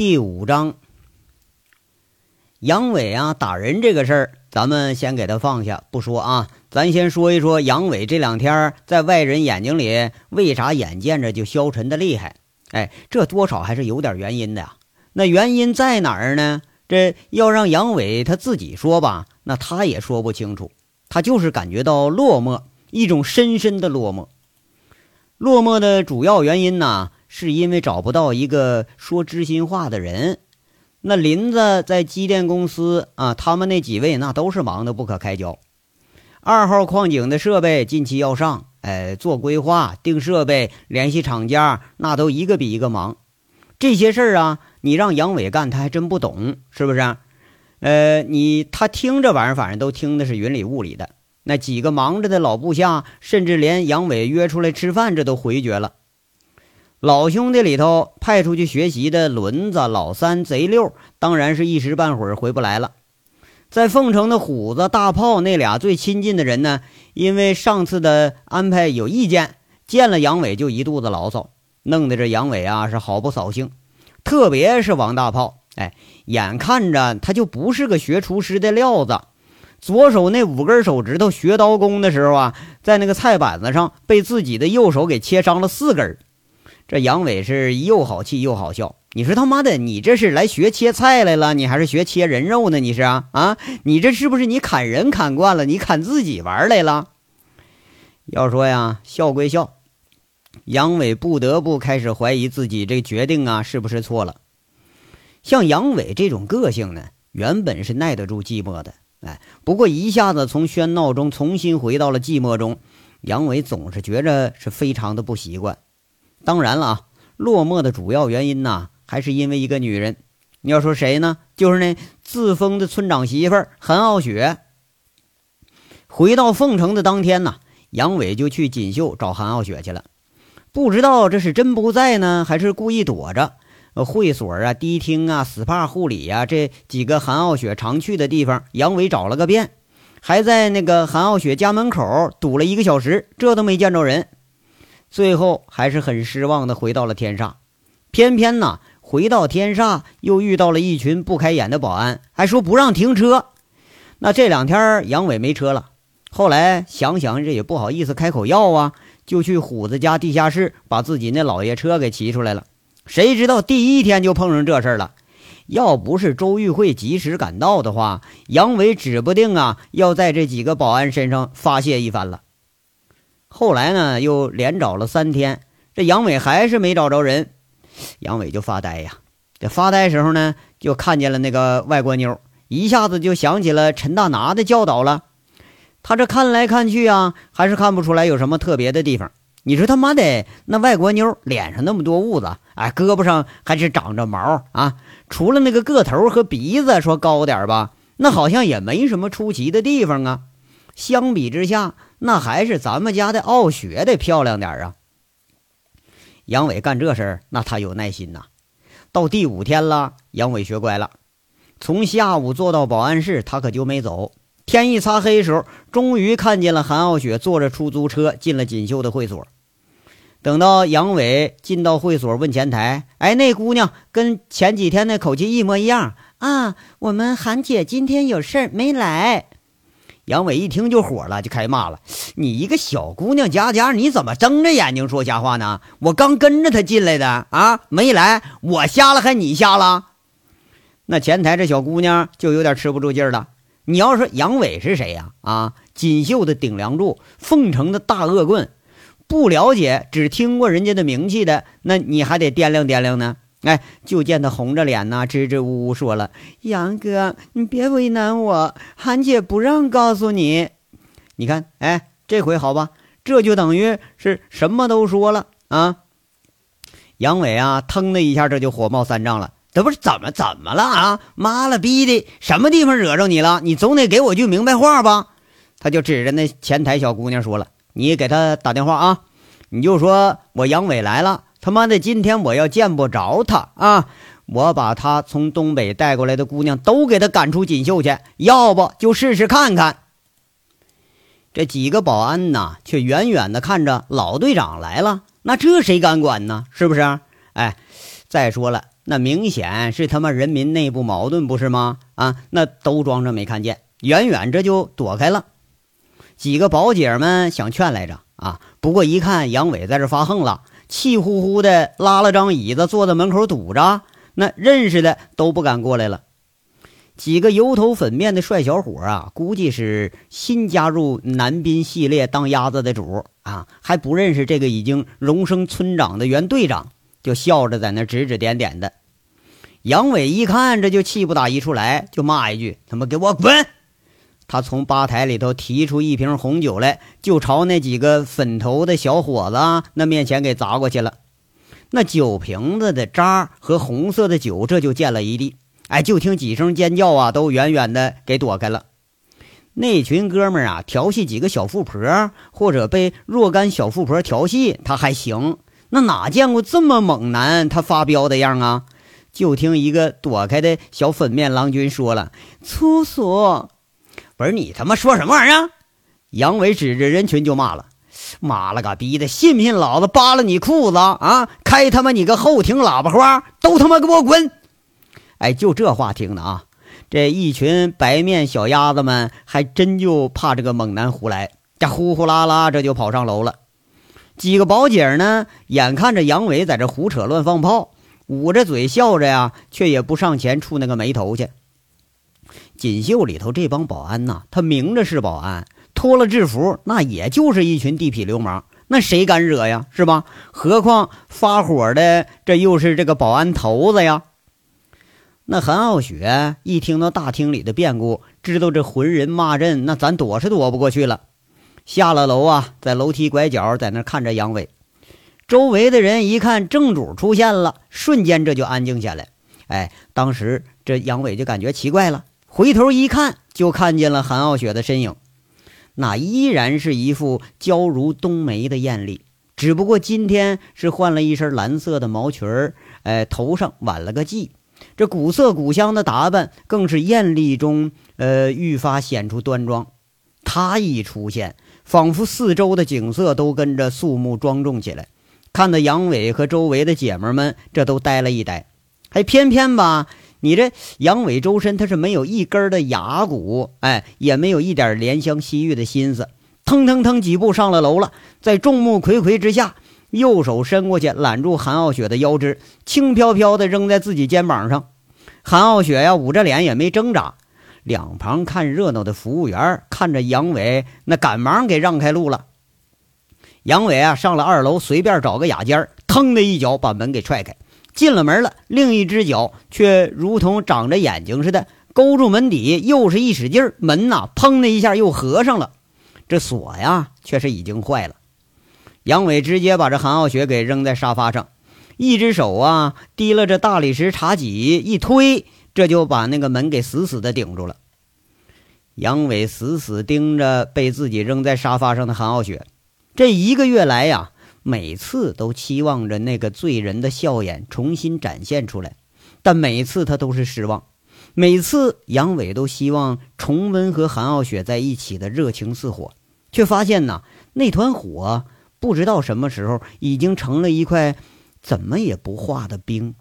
第五章，杨伟啊打人这个事儿，咱们先给他放下不说啊，咱先说一说杨伟这两天在外人眼睛里为啥眼见着就消沉的厉害？哎，这多少还是有点原因的呀。那原因在哪儿呢？这要让杨伟他自己说吧，那他也说不清楚。他就是感觉到落寞，一种深深的落寞。落寞的主要原因呢？是因为找不到一个说知心话的人。那林子在机电公司啊，他们那几位那都是忙得不可开交。二号矿井的设备近期要上，哎，做规划、定设备、联系厂家，那都一个比一个忙。这些事儿啊，你让杨伟干，他还真不懂，是不是？呃，你他听这玩意儿，反正都听的是云里雾里的。那几个忙着的老部下，甚至连杨伟约出来吃饭，这都回绝了。老兄弟里头派出去学习的轮子、老三、贼六，当然是一时半会儿回不来了。在凤城的虎子、大炮那俩最亲近的人呢，因为上次的安排有意见，见了杨伟就一肚子牢骚，弄得这杨伟啊是好不扫兴。特别是王大炮，哎，眼看着他就不是个学厨师的料子。左手那五根手指头学刀工的时候啊，在那个菜板子上被自己的右手给切伤了四根。这杨伟是又好气又好笑。你说他妈的，你这是来学切菜来了，你还是学切人肉呢？你是啊啊？你这是不是你砍人砍惯了，你砍自己玩来了？要说呀，笑归笑，杨伟不得不开始怀疑自己这决定啊是不是错了。像杨伟这种个性呢，原本是耐得住寂寞的，哎，不过一下子从喧闹中重新回到了寂寞中，杨伟总是觉着是非常的不习惯。当然了啊，落寞的主要原因呢，还是因为一个女人。你要说谁呢？就是那自封的村长媳妇儿韩傲雪。回到凤城的当天呢，杨伟就去锦绣找韩傲雪去了。不知道这是真不在呢，还是故意躲着。会所啊、迪厅啊、SPA 护理呀，这几个韩傲雪常去的地方，杨伟找了个遍，还在那个韩傲雪家门口堵了一个小时，这都没见着人。最后还是很失望的回到了天煞，偏偏呢回到天煞又遇到了一群不开眼的保安，还说不让停车。那这两天杨伟没车了，后来想想这也不好意思开口要啊，就去虎子家地下室把自己那老爷车给骑出来了。谁知道第一天就碰上这事了，要不是周玉慧及时赶到的话，杨伟指不定啊要在这几个保安身上发泄一番了。后来呢，又连找了三天，这杨伟还是没找着人，杨伟就发呆呀。这发呆时候呢，就看见了那个外国妞，一下子就想起了陈大拿的教导了。他这看来看去啊，还是看不出来有什么特别的地方。你说他妈的，那外国妞脸上那么多痦子，哎，胳膊上还是长着毛啊，除了那个个头和鼻子说高点吧，那好像也没什么出奇的地方啊。相比之下，那还是咱们家的傲雪得漂亮点啊！杨伟干这事儿，那他有耐心呐。到第五天了，杨伟学乖了，从下午坐到保安室，他可就没走。天一擦黑时候，终于看见了韩傲雪坐着出租车进了锦绣的会所。等到杨伟进到会所，问前台：“哎，那姑娘跟前几天那口气一模一样啊？我们韩姐今天有事儿没来。”杨伟一听就火了，就开骂了：“你一个小姑娘家家，你怎么睁着眼睛说瞎话呢？我刚跟着她进来的啊，没来，我瞎了还你瞎了？”那前台这小姑娘就有点吃不住劲了。你要说杨伟是谁呀？啊，锦绣的顶梁柱，凤城的大恶棍，不了解，只听过人家的名气的，那你还得掂量掂量呢。哎，就见他红着脸呐，支支吾吾说了：“杨哥，你别为难我，韩姐不让告诉你。你看，哎，这回好吧，这就等于是什么都说了啊。”杨伟啊，腾的一下，这就火冒三丈了。这不是怎么怎么了啊？妈了逼的，什么地方惹着你了？你总得给我句明白话吧？他就指着那前台小姑娘说了：“你给他打电话啊，你就说我杨伟来了。”他妈的，今天我要见不着他啊！我把他从东北带过来的姑娘都给他赶出锦绣去，要不就试试看看。这几个保安呐，却远远的看着老队长来了，那这谁敢管呢？是不是？哎，再说了，那明显是他妈人民内部矛盾，不是吗？啊，那都装着没看见，远远这就躲开了。几个宝姐们想劝来着啊，不过一看杨伟在这发横了，气呼呼的拉了张椅子坐在门口堵着，那认识的都不敢过来了。几个油头粉面的帅小伙啊，估计是新加入男宾系列当鸭子的主啊，还不认识这个已经荣升村长的原队长，就笑着在那指指点点的。杨伟一看，这就气不打一处来，就骂一句：“他妈给我滚！”他从吧台里头提出一瓶红酒来，就朝那几个粉头的小伙子那面前给砸过去了。那酒瓶子的渣和红色的酒，这就溅了一地。哎，就听几声尖叫啊，都远远的给躲开了。那群哥们儿啊，调戏几个小富婆，或者被若干小富婆调戏，他还行。那哪见过这么猛男他发飙的样啊？就听一个躲开的小粉面郎君说了：“粗俗。”不是你他妈说什么玩意儿？杨伟指着人群就骂了：“妈了个逼的，信不信老子扒了你裤子啊？开他妈你个后庭喇叭花，都他妈给我滚！”哎，就这话听的啊，这一群白面小鸭子们还真就怕这个猛男胡来，这呼呼啦啦这就跑上楼了。几个宝姐呢，眼看着杨伟在这胡扯乱放炮，捂着嘴笑着呀，却也不上前触那个眉头去。锦绣里头这帮保安呐，他明着是保安，脱了制服，那也就是一群地痞流氓，那谁敢惹呀？是吧？何况发火的这又是这个保安头子呀。那韩傲雪一听到大厅里的变故，知道这浑人骂阵，那咱躲是躲不过去了。下了楼啊，在楼梯拐角在那看着杨伟。周围的人一看正主出现了，瞬间这就安静下来。哎，当时这杨伟就感觉奇怪了。回头一看，就看见了韩傲雪的身影，那依然是一副娇如冬梅的艳丽，只不过今天是换了一身蓝色的毛裙儿，哎，头上挽了个髻，这古色古香的打扮更是艳丽中，呃，愈发显出端庄。她一出现，仿佛四周的景色都跟着肃穆庄重起来，看得杨伟和周围的姐们们这都呆了一呆，还偏偏吧。你这杨伟周身他是没有一根的牙骨，哎，也没有一点怜香惜玉的心思，腾腾腾几步上了楼了，在众目睽睽之下，右手伸过去揽住韩傲雪的腰肢，轻飘飘的扔在自己肩膀上。韩傲雪呀，捂着脸也没挣扎。两旁看热闹的服务员看着杨伟，那赶忙给让开路了。杨伟啊，上了二楼，随便找个雅间，腾的一脚把门给踹开。进了门了，另一只脚却如同长着眼睛似的勾住门底，又是一使劲儿，门呐，砰的一下又合上了。这锁呀，却是已经坏了。杨伟直接把这韩傲雪给扔在沙发上，一只手啊提了这大理石茶几一推，这就把那个门给死死的顶住了。杨伟死死盯着被自己扔在沙发上的韩傲雪，这一个月来呀。每次都期望着那个醉人的笑颜重新展现出来，但每次他都是失望。每次杨伟都希望重温和韩傲雪在一起的热情似火，却发现呢，那团火不知道什么时候已经成了一块怎么也不化的冰。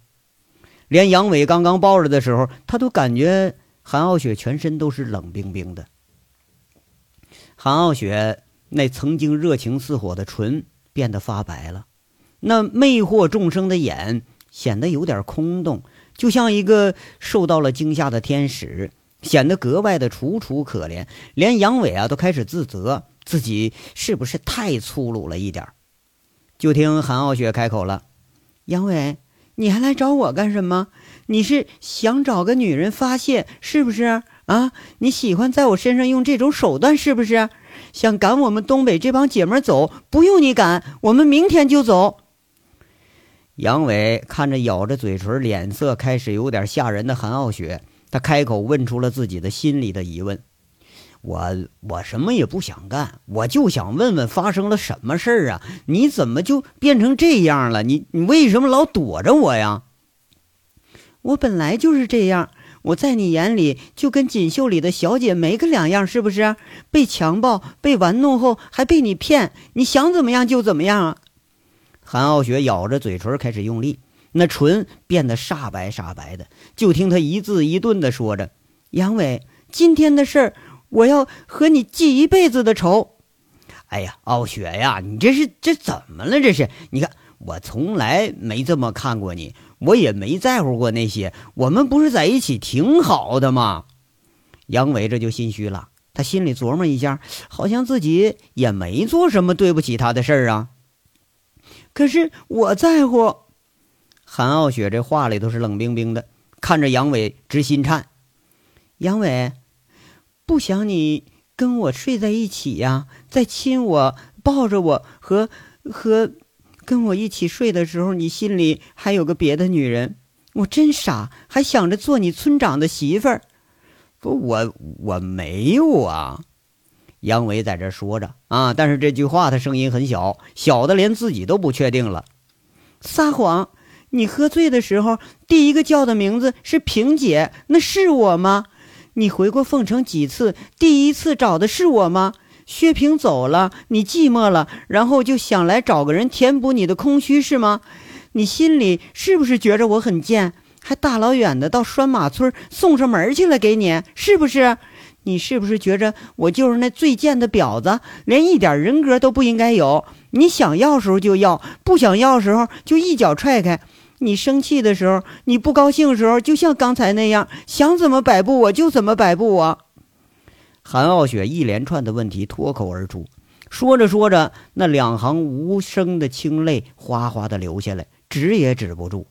连杨伟刚刚抱着的时候，他都感觉韩傲雪全身都是冷冰冰的。韩傲雪那曾经热情似火的唇。变得发白了，那魅惑众生的眼显得有点空洞，就像一个受到了惊吓的天使，显得格外的楚楚可怜。连杨伟啊都开始自责自己是不是太粗鲁了一点就听韩傲雪开口了：“杨伟，你还来找我干什么？你是想找个女人发泄是不是？啊，你喜欢在我身上用这种手段是不是？”想赶我们东北这帮姐们走，不用你赶，我们明天就走。杨伟看着咬着嘴唇、脸色开始有点吓人的韩傲雪，他开口问出了自己的心里的疑问：“我我什么也不想干，我就想问问发生了什么事儿啊？你怎么就变成这样了？你你为什么老躲着我呀？我本来就是这样。”我在你眼里就跟锦绣里的小姐没个两样，是不是？被强暴、被玩弄后还被你骗，你想怎么样就怎么样啊！韩傲雪咬着嘴唇开始用力，那唇变得煞白煞白的。就听他一字一顿地说着：“杨伟，今天的事儿，我要和你记一辈子的仇。”哎呀，傲雪呀，你这是这怎么了？这是你看，我从来没这么看过你，我也没在乎过那些。我们不是在一起挺好的吗？杨伟这就心虚了，他心里琢磨一下，好像自己也没做什么对不起他的事儿啊。可是我在乎。韩傲雪这话里头是冷冰冰的，看着杨伟直心颤。杨伟，不想你。跟我睡在一起呀，在亲我、抱着我和和跟我一起睡的时候，你心里还有个别的女人，我真傻，还想着做你村长的媳妇儿。不，我我没有啊。杨伟在这说着啊，但是这句话他声音很小，小的连自己都不确定了。撒谎！你喝醉的时候第一个叫的名字是萍姐，那是我吗？你回过凤城几次？第一次找的是我吗？薛平走了，你寂寞了，然后就想来找个人填补你的空虚，是吗？你心里是不是觉着我很贱，还大老远的到拴马村送上门去了给你？是不是？你是不是觉着我就是那最贱的婊子，连一点人格都不应该有？你想要时候就要，不想要时候就一脚踹开。你生气的时候，你不高兴的时候，就像刚才那样，想怎么摆布我就怎么摆布我。韩傲雪一连串的问题脱口而出，说着说着，那两行无声的清泪哗哗的流下来，止也止不住。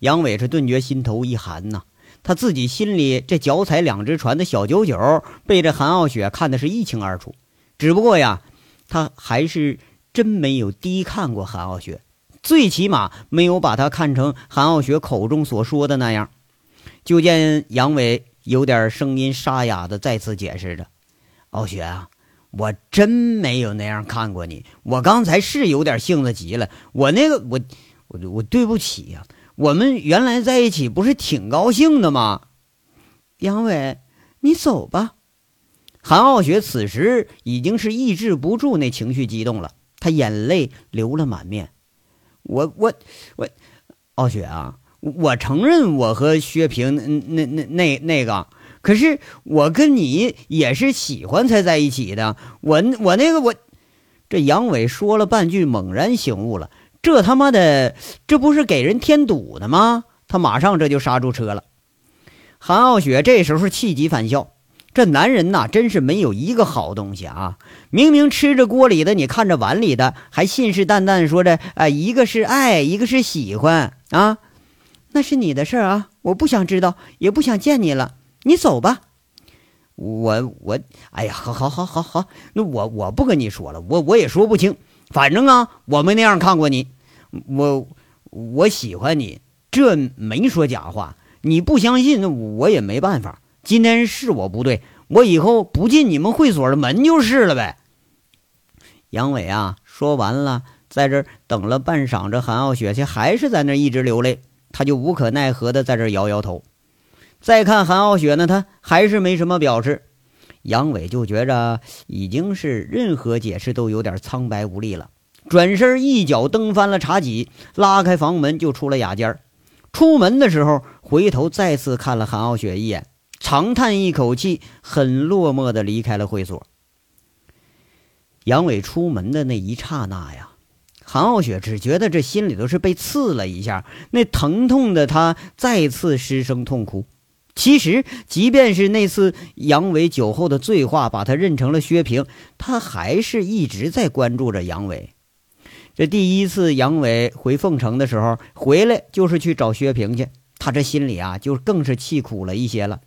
杨伟是顿觉心头一寒呐，他自己心里这脚踩两只船的小九九，被这韩傲雪看的是一清二楚。只不过呀，他还是真没有低看过韩傲雪。最起码没有把他看成韩傲雪口中所说的那样。就见杨伟有点声音沙哑的再次解释着：“傲雪啊，我真没有那样看过你。我刚才是有点性子急了。我那个，我我我对不起呀。我们原来在一起不是挺高兴的吗？”杨伟，你走吧。韩傲雪此时已经是抑制不住那情绪激动了，他眼泪流了满面。我我我，傲雪啊，我承认我和薛平那那那那个，可是我跟你也是喜欢才在一起的。我我那个我，这杨伟说了半句，猛然醒悟了，这他妈的这不是给人添堵的吗？他马上这就刹住车了。韩傲雪这时候气急反笑。这男人呐，真是没有一个好东西啊！明明吃着锅里的，你看着碗里的，还信誓旦旦说着啊，一个是爱，一个是喜欢啊，那是你的事儿啊，我不想知道，也不想见你了，你走吧。我我，哎呀，好好好好好，那我我不跟你说了，我我也说不清，反正啊，我没那样看过你，我我喜欢你，这没说假话，你不相信，那我也没办法。今天是我不对，我以后不进你们会所的门就是了呗。杨伟啊，说完了，在这等了半晌，这韩傲雪却还是在那一直流泪，他就无可奈何的在这摇摇头。再看韩傲雪呢，他还是没什么表示。杨伟就觉着已经是任何解释都有点苍白无力了，转身一脚蹬翻了茶几，拉开房门就出了雅间出门的时候，回头再次看了韩傲雪一眼。长叹一口气，很落寞的离开了会所。杨伟出门的那一刹那呀，韩傲雪只觉得这心里头是被刺了一下，那疼痛的她再次失声痛哭。其实，即便是那次杨伟酒后的醉话把他认成了薛平，他还是一直在关注着杨伟。这第一次杨伟回凤城的时候，回来就是去找薛平去，他这心里啊，就更是气苦了一些了。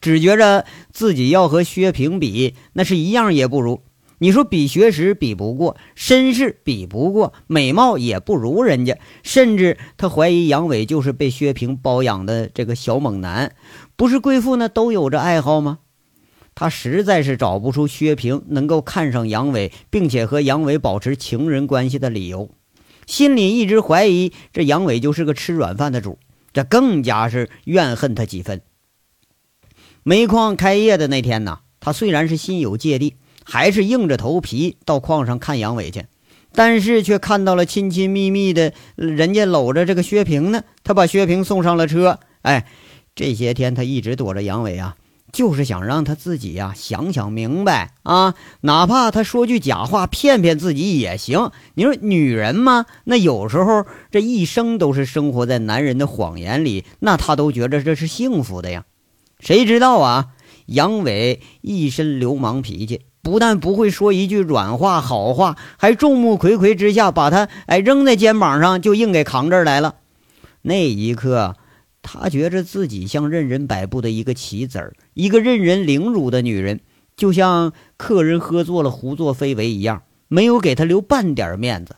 只觉着自己要和薛平比，那是一样也不如。你说比学识比不过，身世比不过，美貌也不如人家。甚至他怀疑杨伟就是被薛平包养的这个小猛男。不是贵妇呢都有着爱好吗？他实在是找不出薛平能够看上杨伟，并且和杨伟保持情人关系的理由。心里一直怀疑这杨伟就是个吃软饭的主，这更加是怨恨他几分。煤矿开业的那天呢，他虽然是心有芥蒂，还是硬着头皮到矿上看杨伟去。但是却看到了亲亲密密的人家搂着这个薛平呢。他把薛平送上了车。哎，这些天他一直躲着杨伟啊，就是想让他自己呀想想明白啊，哪怕他说句假话骗骗自己也行。你说女人嘛，那有时候这一生都是生活在男人的谎言里，那他都觉得这是幸福的呀。谁知道啊，杨伟一身流氓脾气。不但不会说一句软话好话，还众目睽睽之下把他哎扔在肩膀上，就硬给扛这儿来了。那一刻，他觉着自己像任人摆布的一个棋子儿，一个任人凌辱的女人，就像客人喝醉了胡作非为一样，没有给他留半点面子。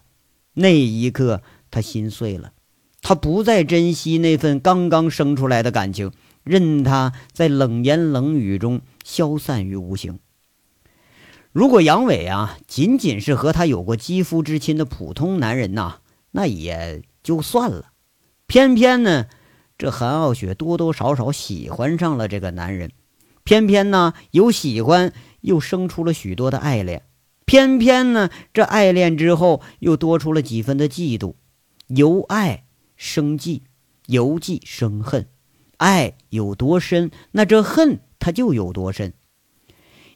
那一刻，他心碎了，他不再珍惜那份刚刚生出来的感情，任他在冷言冷语中消散于无形。如果杨伟啊仅仅是和他有过肌肤之亲的普通男人呐，那也就算了。偏偏呢，这韩傲雪多多少少喜欢上了这个男人，偏偏呢有喜欢，又生出了许多的爱恋。偏偏呢，这爱恋之后又多出了几分的嫉妒。由爱生嫉，由忌生恨。爱有多深，那这恨它就有多深。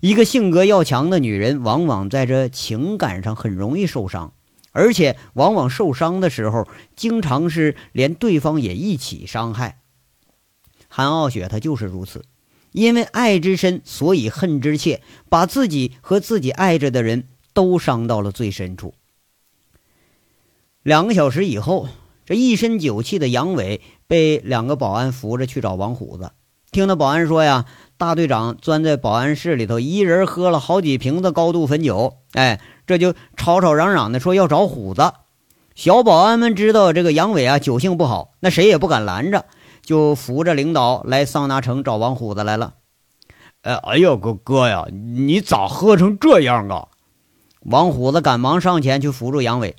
一个性格要强的女人，往往在这情感上很容易受伤，而且往往受伤的时候，经常是连对方也一起伤害。韩傲雪她就是如此，因为爱之深，所以恨之切，把自己和自己爱着的人都伤到了最深处。两个小时以后，这一身酒气的杨伟被两个保安扶着去找王虎子，听那保安说呀。大队长钻在保安室里头，一人喝了好几瓶子高度汾酒，哎，这就吵吵嚷嚷的说要找虎子。小保安们知道这个杨伟啊酒性不好，那谁也不敢拦着，就扶着领导来桑拿城找王虎子来了。哎，哎呀，哥哥呀，你咋喝成这样啊？王虎子赶忙上前去扶住杨伟，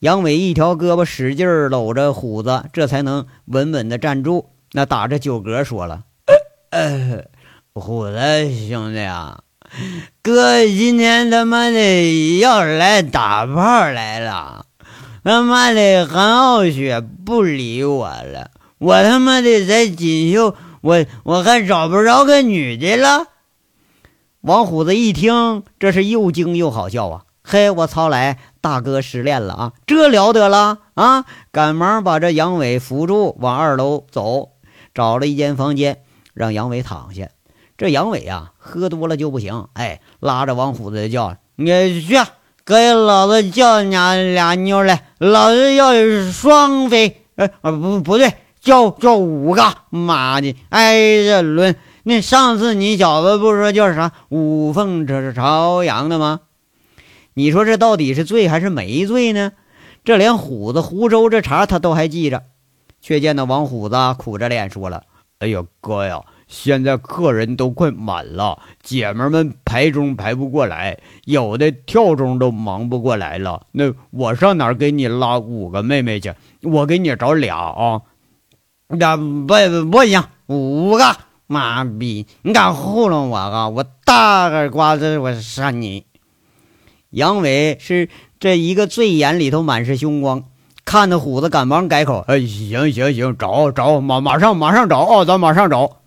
杨伟一条胳膊使劲搂着虎子，这才能稳稳的站住。那打着酒嗝说了。呃，虎子兄弟啊，哥今天他妈的要来打炮来了，他妈的韩傲雪不理我了，我他妈的在锦绣，我我还找不着个女的了。王虎子一听，这是又惊又好笑啊！嘿，我操来，大哥失恋了啊，这了得了啊！赶忙把这杨伟扶住，往二楼走，找了一间房间。让杨伟躺下，这杨伟啊，喝多了就不行。哎，拉着王虎子叫：“你去给老子叫俩俩妞来，老子要双飞。哎啊不不对，叫叫五个。妈的，挨着轮。那上次你小子不说叫啥五凤朝阳的吗？你说这到底是醉还是没醉呢？这连虎子湖州这茬他都还记着，却见到王虎子苦着脸说了。”哎呀，哥呀，现在客人都快满了，姐们们排钟排不过来，有的跳钟都忙不过来了。那我上哪给你拉五个妹妹去？我给你找俩啊！那不不行，五个！妈逼，你敢糊弄我啊？我大耳瓜子，我扇你！杨伟是这一个醉眼里头满是凶光。看的虎子赶忙改口：“哎，行行行，找找马马上马上找哦，咱马上找。”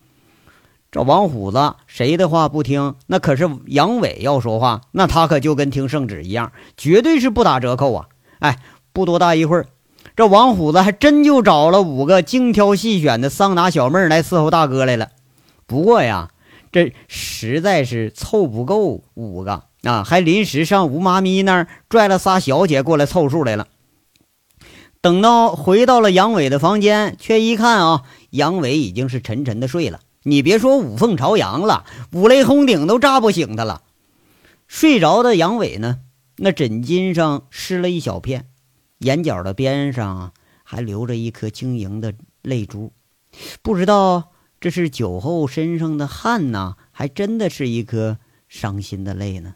这王虎子谁的话不听？那可是杨伟要说话，那他可就跟听圣旨一样，绝对是不打折扣啊！哎，不多大一会儿，这王虎子还真就找了五个精挑细选的桑拿小妹来伺候大哥来了。不过呀，这实在是凑不够五个啊，还临时上吴妈咪那儿拽了仨小姐过来凑数来了。等到回到了杨伟的房间，却一看啊，杨伟已经是沉沉的睡了。你别说五凤朝阳了，五雷轰顶都炸不醒他了。睡着的杨伟呢，那枕巾上湿了一小片，眼角的边上还留着一颗晶莹的泪珠。不知道这是酒后身上的汗呢，还真的是一颗伤心的泪呢。